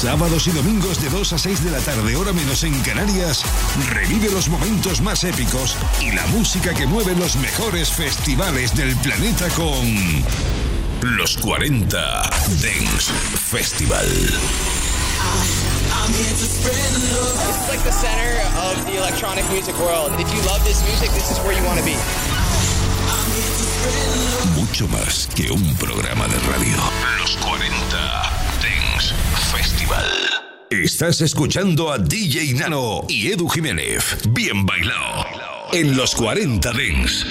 Sábados y domingos de 2 a 6 de la tarde, hora menos en Canarias, revive los momentos más épicos y la música que mueve los mejores festivales del planeta con los 40 Dance Festival. It's like the center of the electronic music world. If you love this music, this is where you want to be. Mucho más que un programa de radio. Los 40 Dance Festival. Estás escuchando a DJ Nano y Edu Jiménez. Bien bailado. En los 40 Dance.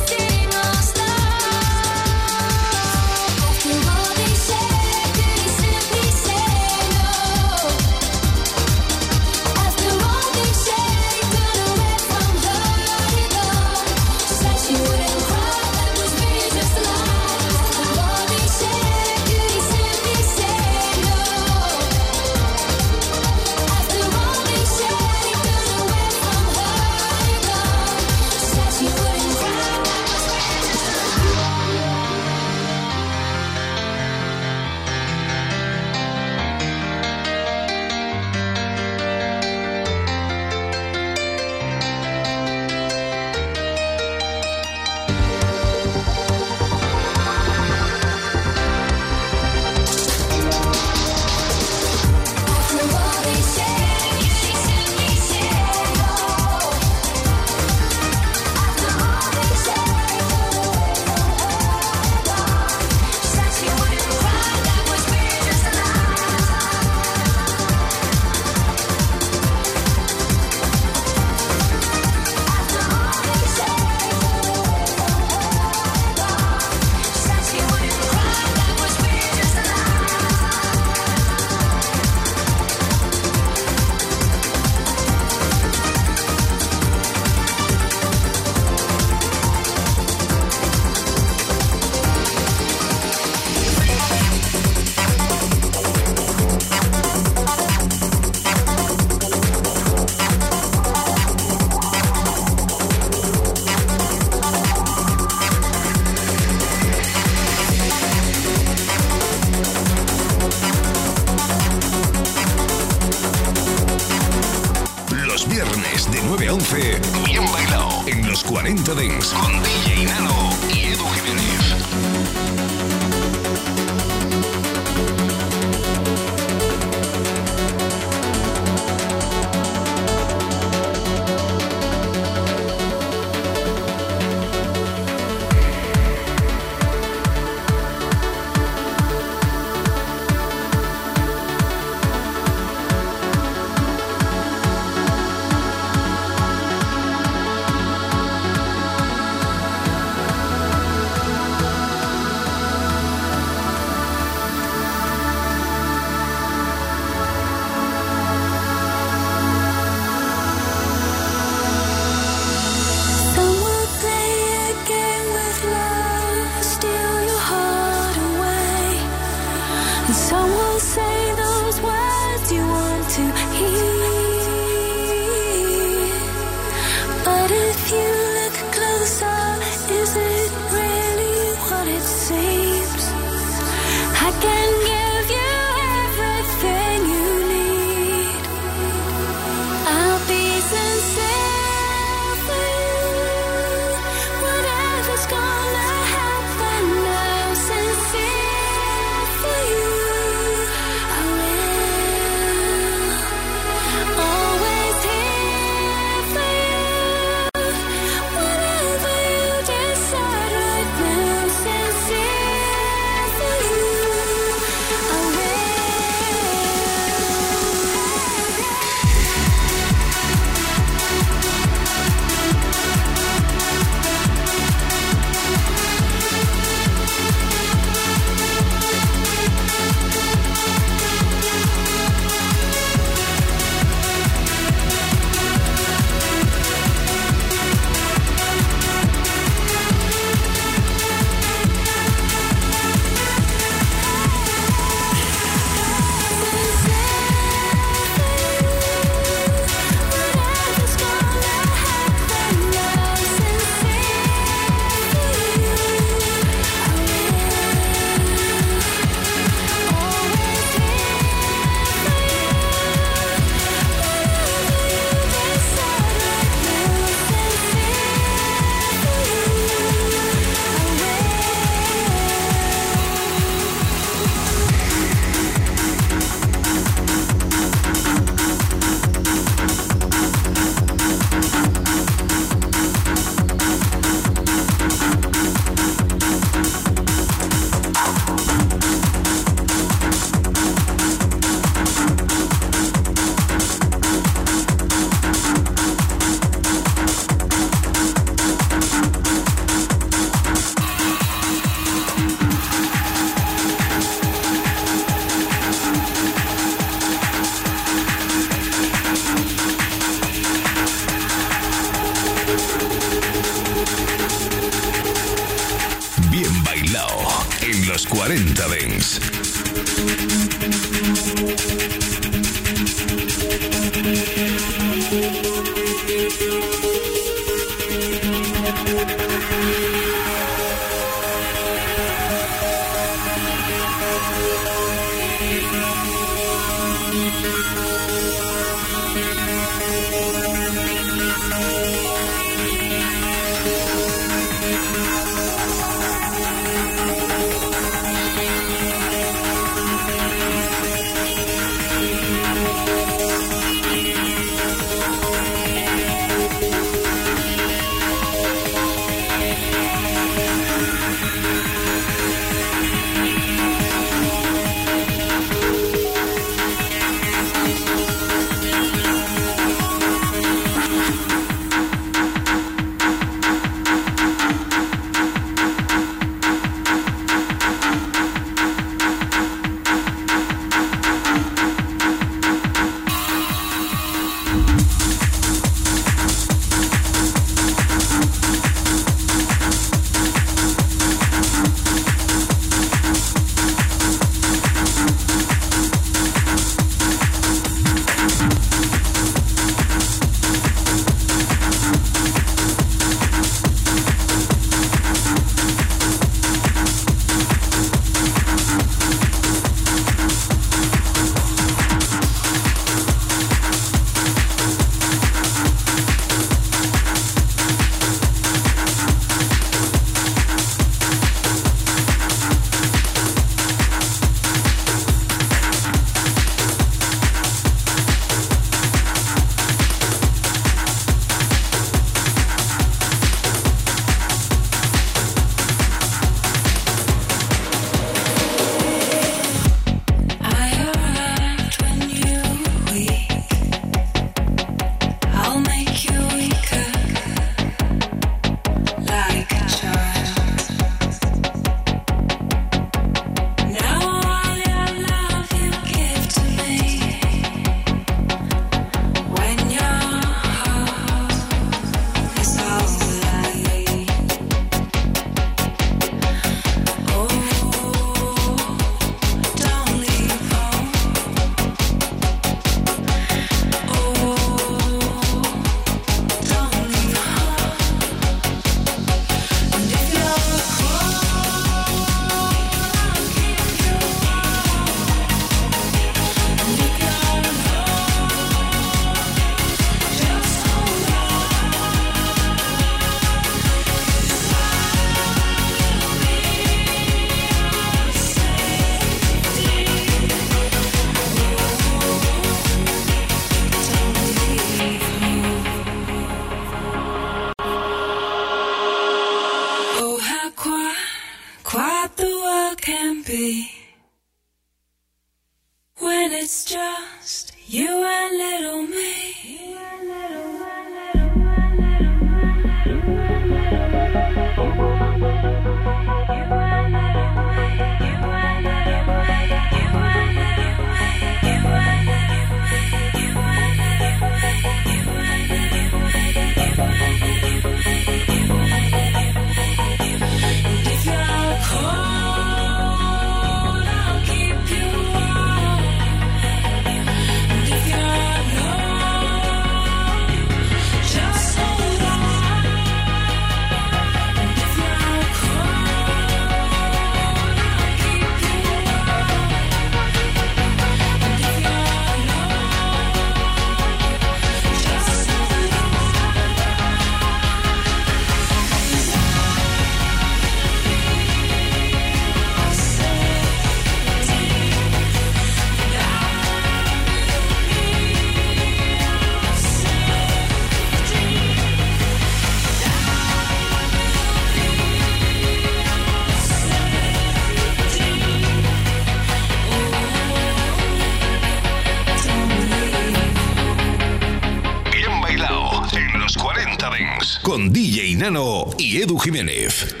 Edu Jiménez.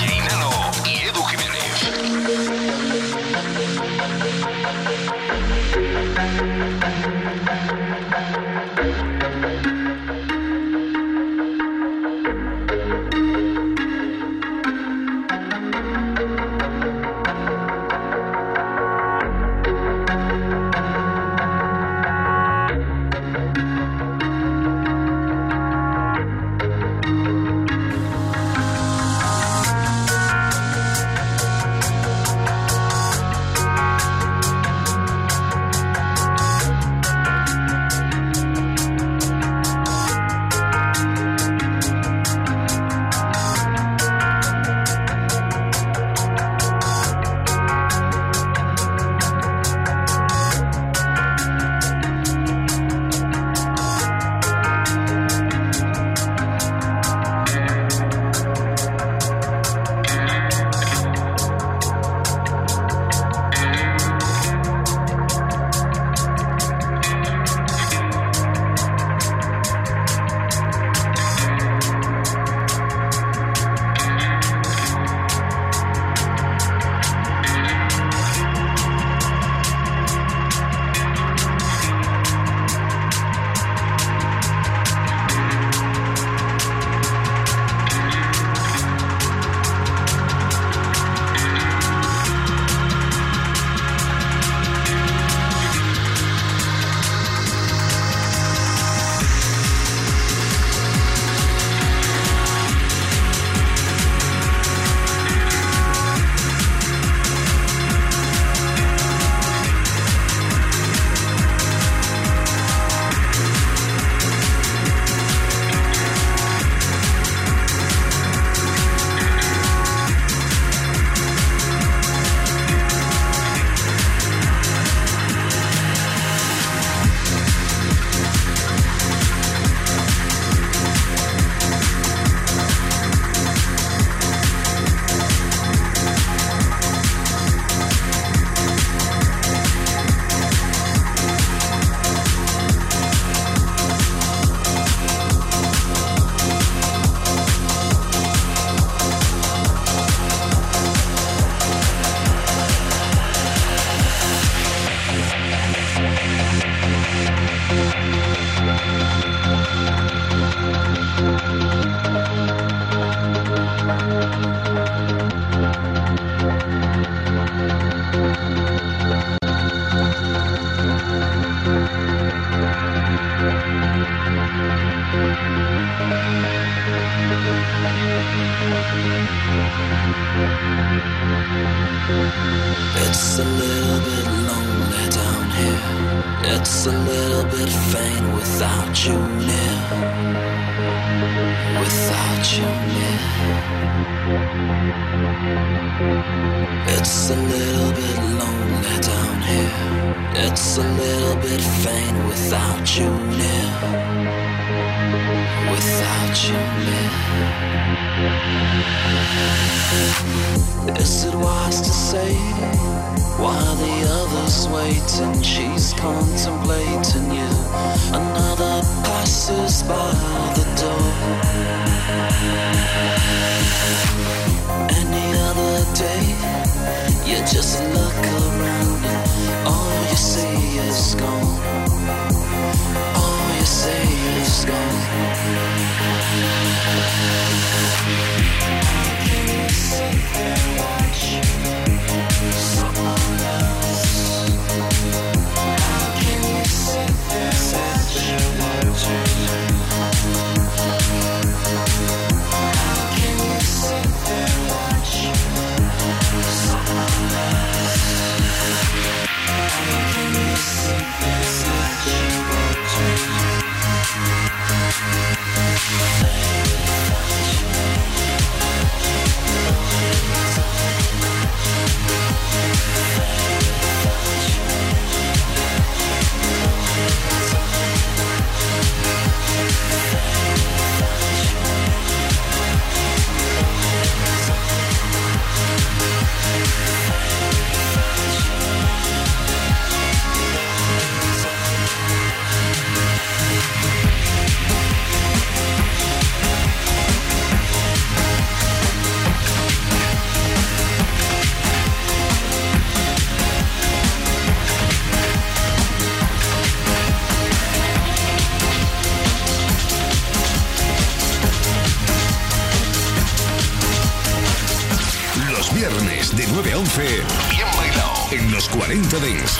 Is it wise to say why the others waiting? She's contemplating you. Another passes by the door. Any other day, you just look around and all you see is gone. Can you sit and watch? 40 Dents.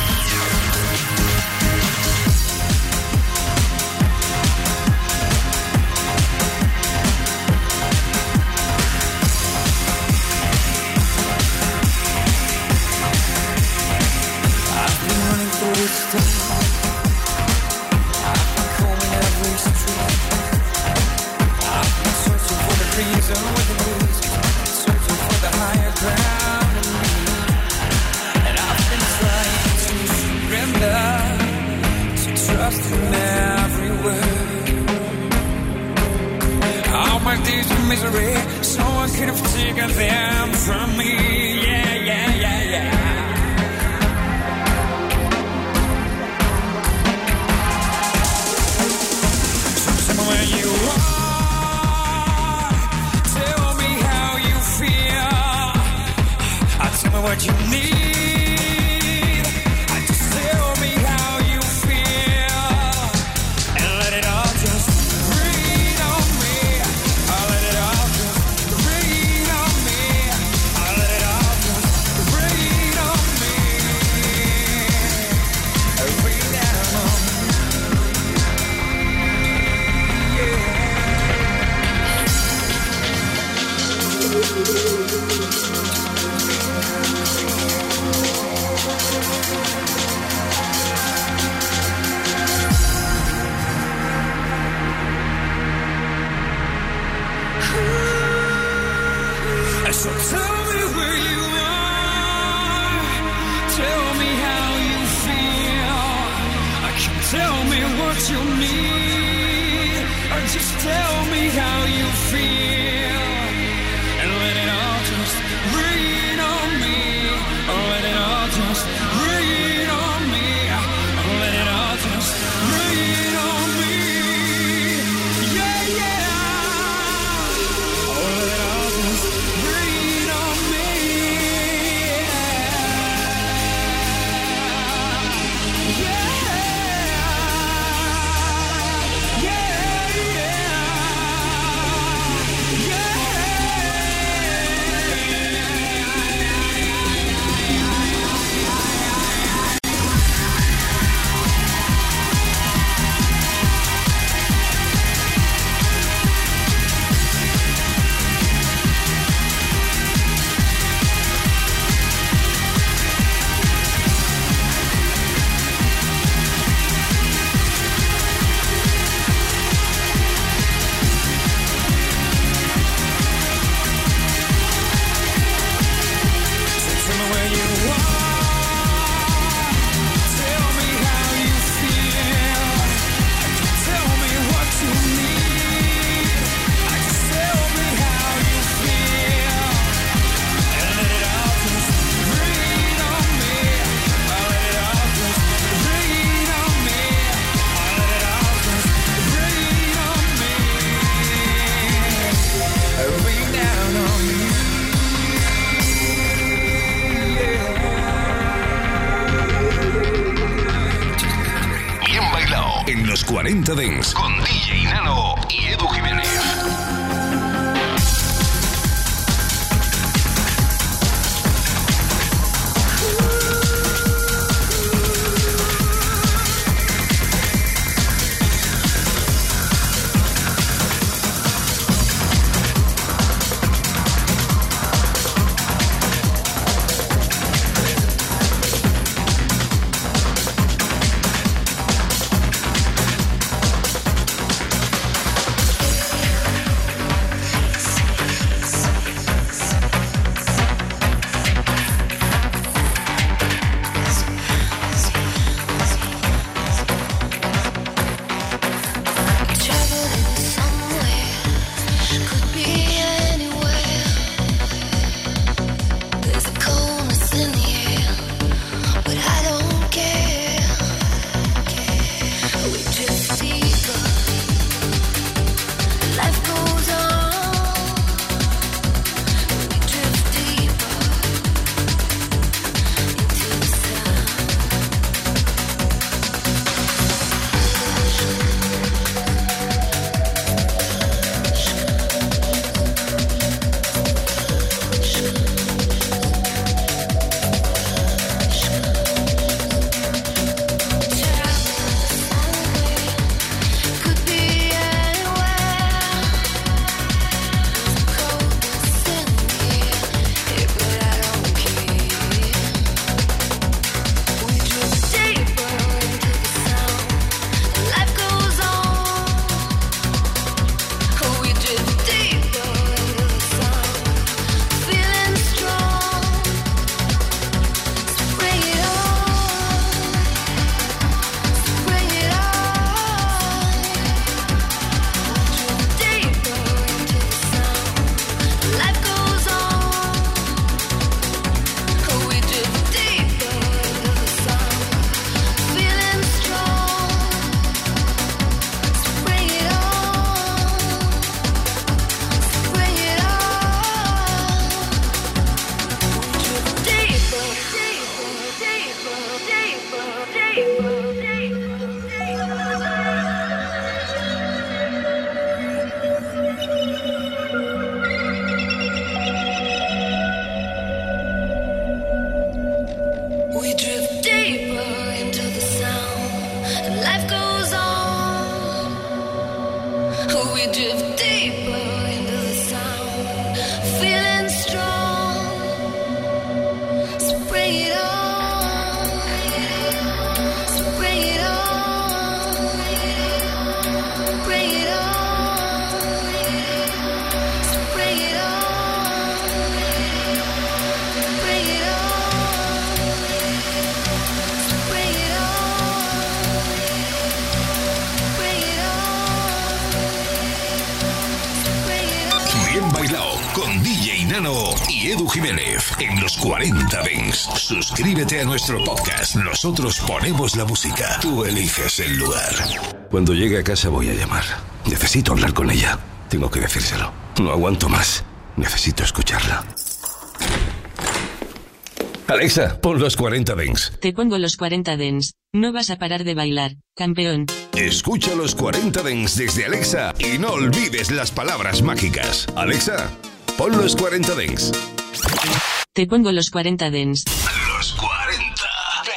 40 Dents. Suscríbete a nuestro podcast. Nosotros ponemos la música. Tú eliges el lugar. Cuando llegue a casa voy a llamar. Necesito hablar con ella. Tengo que decírselo. No aguanto más. Necesito escucharla. Alexa, pon los 40 Dents. Te pongo los 40 Dents. No vas a parar de bailar, campeón. Escucha los 40 Dents desde Alexa y no olvides las palabras mágicas. Alexa, pon los 40 Dents. Te pongo los 40 dents.